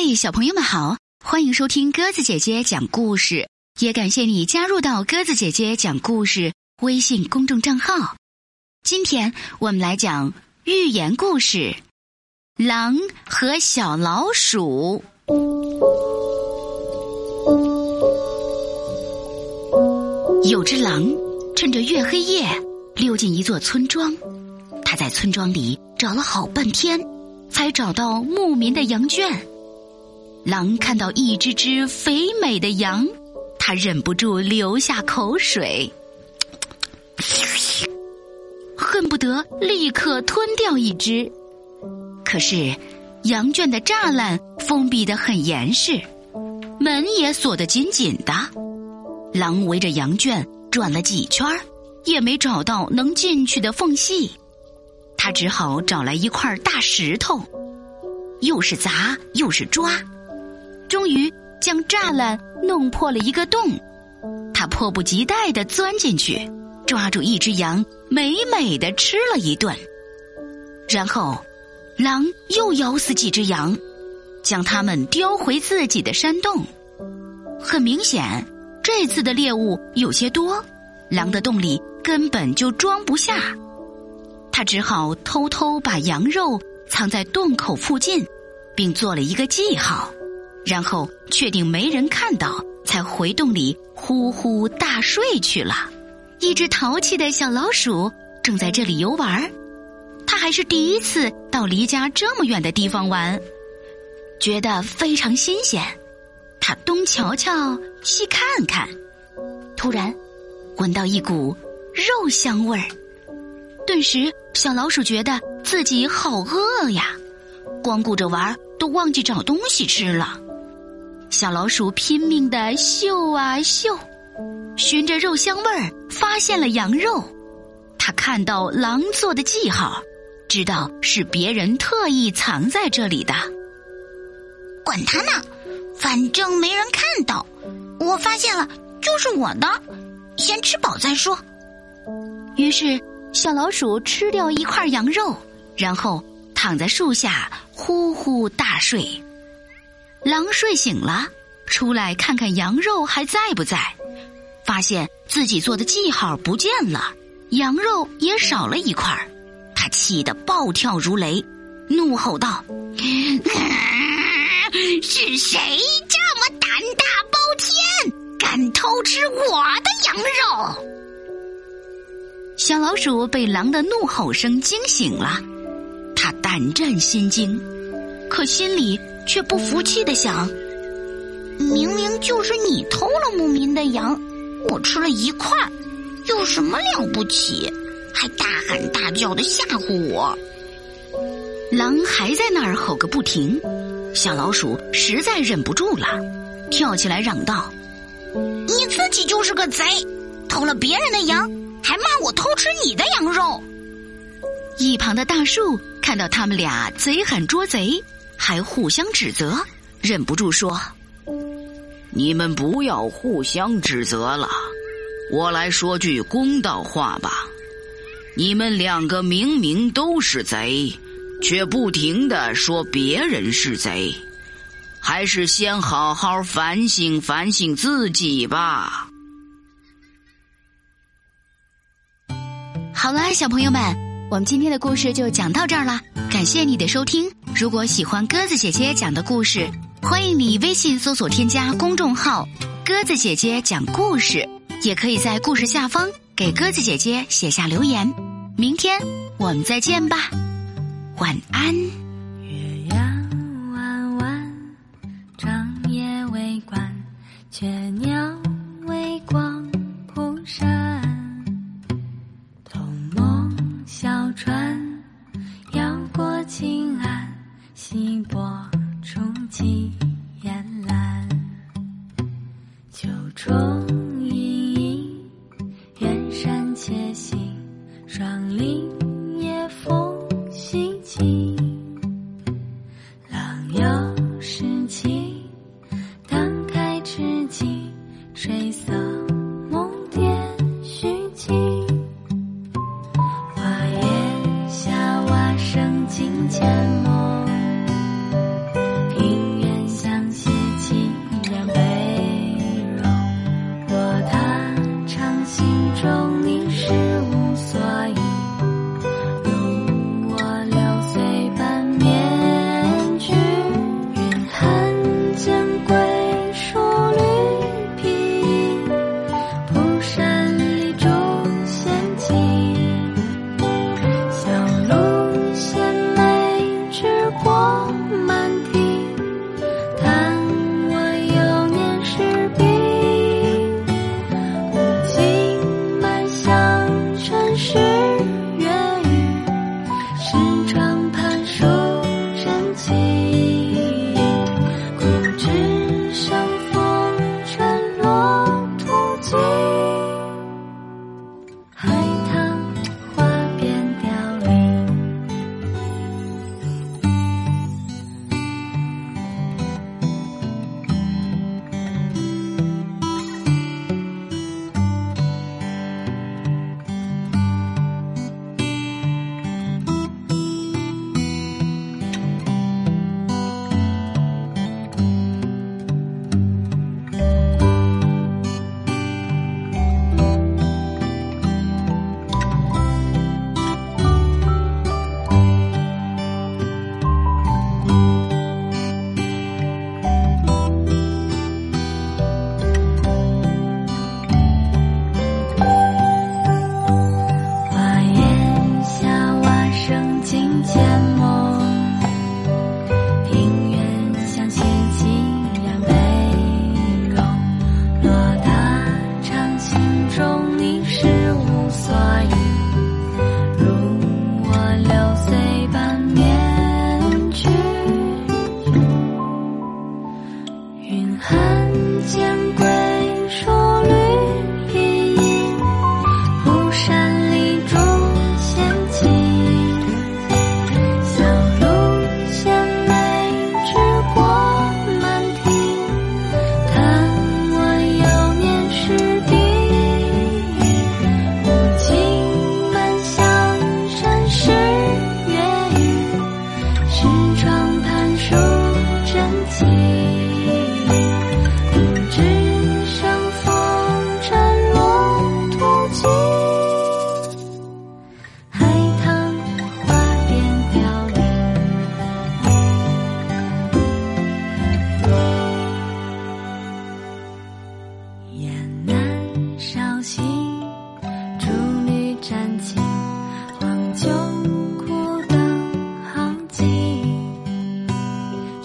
嗨，小朋友们好，欢迎收听鸽子姐姐讲故事，也感谢你加入到鸽子姐姐讲故事微信公众账号。今天我们来讲寓言故事《狼和小老鼠》。有只狼趁着月黑夜溜进一座村庄，他在村庄里找了好半天，才找到牧民的羊圈。狼看到一只只肥美的羊，他忍不住流下口水，恨不得立刻吞掉一只。可是，羊圈的栅栏封闭得很严实，门也锁得紧紧的。狼围着羊圈转了几圈也没找到能进去的缝隙。他只好找来一块大石头，又是砸又是抓。终于将栅栏弄破了一个洞，他迫不及待地钻进去，抓住一只羊，美美的吃了一顿。然后，狼又咬死几只羊，将它们叼回自己的山洞。很明显，这次的猎物有些多，狼的洞里根本就装不下。他只好偷偷把羊肉藏在洞口附近，并做了一个记号。然后确定没人看到，才回洞里呼呼大睡去了。一只淘气的小老鼠正在这里游玩，它还是第一次到离家这么远的地方玩，觉得非常新鲜。它东瞧瞧，西看看，突然闻到一股肉香味儿，顿时小老鼠觉得自己好饿呀，光顾着玩都忘记找东西吃了。小老鼠拼命的嗅啊嗅，循着肉香味儿发现了羊肉。它看到狼做的记号，知道是别人特意藏在这里的。管他呢，反正没人看到。我发现了，就是我的，先吃饱再说。于是，小老鼠吃掉一块羊肉，然后躺在树下呼呼大睡。狼睡醒了，出来看看羊肉还在不在，发现自己做的记号不见了，羊肉也少了一块儿，他气得暴跳如雷，怒吼道：“是谁这么胆大包天，敢偷吃我的羊肉？”小老鼠被狼的怒吼声惊醒了，他胆战心惊，可心里。却不服气的想：“明明就是你偷了牧民的羊，我吃了一块，有什么了不起？还大喊大叫的吓唬我！”狼还在那儿吼个不停，小老鼠实在忍不住了，跳起来嚷道：“你自己就是个贼，偷了别人的羊，还骂我偷吃你的羊肉！”一旁的大树看到他们俩贼喊捉贼。还互相指责，忍不住说：“你们不要互相指责了，我来说句公道话吧。你们两个明明都是贼，却不停的说别人是贼，还是先好好反省反省自己吧。”好了，小朋友们，我们今天的故事就讲到这儿了。感谢你的收听。如果喜欢鸽子姐姐讲的故事，欢迎你微信搜索添加公众号“鸽子姐姐讲故事”，也可以在故事下方给鸽子姐姐写下留言。明天我们再见吧，晚安。月牙弯弯，长夜未关，雀鸟霜林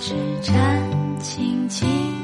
等好景，纸扇轻轻。